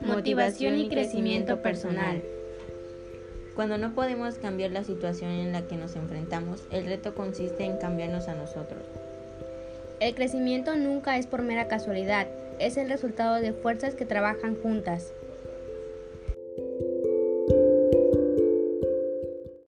Motivación y crecimiento personal. Cuando no podemos cambiar la situación en la que nos enfrentamos, el reto consiste en cambiarnos a nosotros. El crecimiento nunca es por mera casualidad, es el resultado de fuerzas que trabajan juntas.